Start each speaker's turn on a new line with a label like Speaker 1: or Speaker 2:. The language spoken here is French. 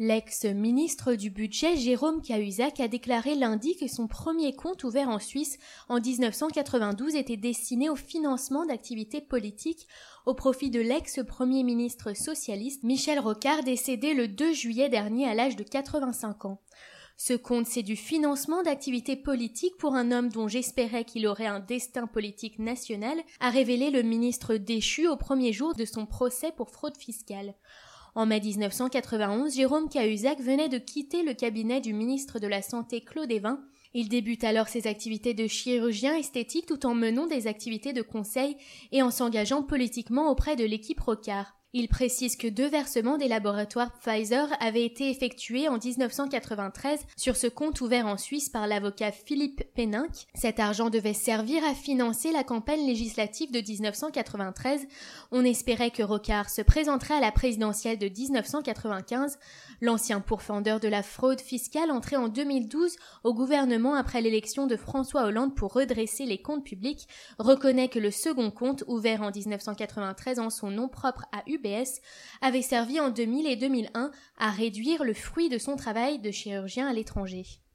Speaker 1: L'ex-ministre du Budget Jérôme Cahuzac a déclaré lundi que son premier compte ouvert en Suisse en 1992 était destiné au financement d'activités politiques au profit de l'ex-premier ministre socialiste Michel Rocard décédé le 2 juillet dernier à l'âge de 85 ans. Ce compte, c'est du financement d'activités politiques pour un homme dont j'espérais qu'il aurait un destin politique national, a révélé le ministre déchu au premier jour de son procès pour fraude fiscale. En mai 1991, Jérôme Cahuzac venait de quitter le cabinet du ministre de la Santé Claude Evin. Il débute alors ses activités de chirurgien esthétique tout en menant des activités de conseil et en s'engageant politiquement auprès de l'équipe Rocard. Il précise que deux versements des laboratoires Pfizer avaient été effectués en 1993 sur ce compte ouvert en Suisse par l'avocat Philippe Péninck. Cet argent devait servir à financer la campagne législative de 1993. On espérait que Rocard se présenterait à la présidentielle de 1995. L'ancien pourfendeur de la fraude fiscale entré en 2012 au gouvernement après l'élection de François Hollande pour redresser les comptes publics reconnaît que le second compte ouvert en 1993 en son nom propre à Avait servi en 2000 et 2001 à réduire le fruit de son travail de chirurgien à l'étranger.